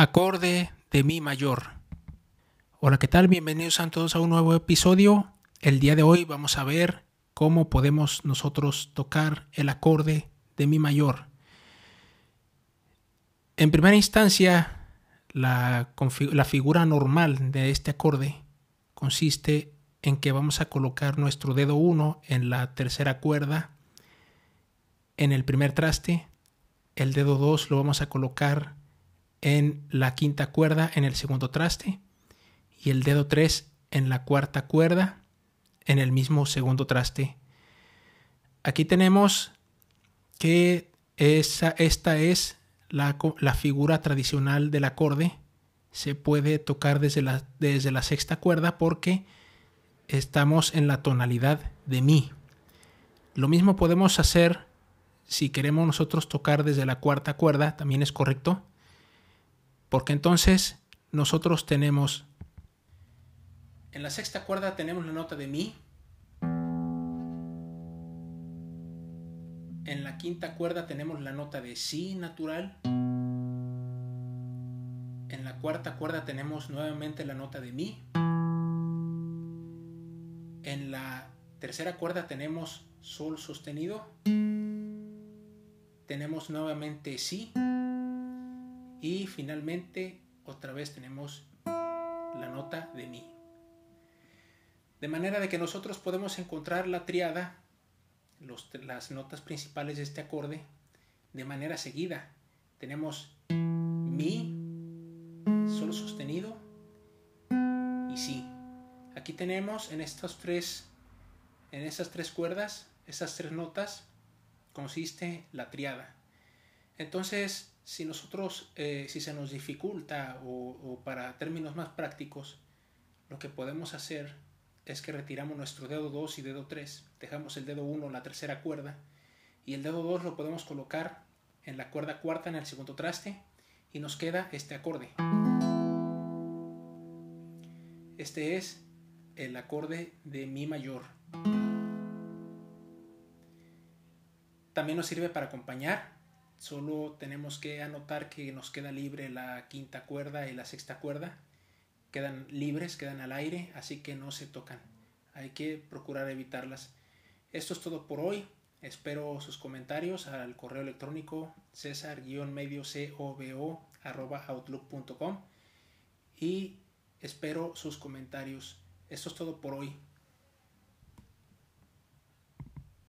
Acorde de Mi mayor. Hola, ¿qué tal? Bienvenidos a todos a un nuevo episodio. El día de hoy vamos a ver cómo podemos nosotros tocar el acorde de Mi mayor. En primera instancia, la, figura normal de este acorde consiste en que vamos a colocar nuestro dedo 1 en la tercera cuerda en el primer traste, el dedo 2 lo vamos a colocar en la quinta cuerda en el segundo traste y el dedo 3 en la cuarta cuerda en el mismo segundo traste. Aquí tenemos que esa, esta es la, la, figura tradicional del acorde. Se puede tocar desde la, desde la sexta cuerda porque estamos en la tonalidad de Mi. Lo mismo podemos hacer si queremos nosotros tocar desde la cuarta cuerda, también es correcto. Porque entonces nosotros tenemos... En la sexta cuerda tenemos la nota de Mi. En la quinta cuerda tenemos la nota de Si natural. En la cuarta cuerda tenemos nuevamente la nota de Mi. En la tercera cuerda tenemos Sol sostenido. Tenemos nuevamente Si. Y finalmente, otra vez tenemos la nota de Mi. De manera de que nosotros podemos encontrar la triada, las notas principales de este acorde, de manera seguida. Tenemos Mi, Sol sostenido y Si. Aquí tenemos en estos tres, en esas tres cuerdas, esas tres notas, consiste la triada. Entonces, si nosotros, eh, si se nos dificulta o, para términos más prácticos, lo que podemos hacer es que retiramos nuestro dedo 2 y dedo 3, dejamos el dedo 1 en la tercera cuerda y el dedo 2 lo podemos colocar en la cuerda cuarta en el segundo traste y nos queda este acorde. Este es el acorde de Mi mayor. También nos sirve para acompañar Solo tenemos que anotar que nos queda libre la quinta cuerda y la sexta cuerda. Quedan libres, quedan al aire, así que no se tocan. Hay que procurar evitarlas. Esto es todo por hoy. Espero sus comentarios al correo electrónico cesar-medio outlook.com y espero sus comentarios. Esto es todo por hoy.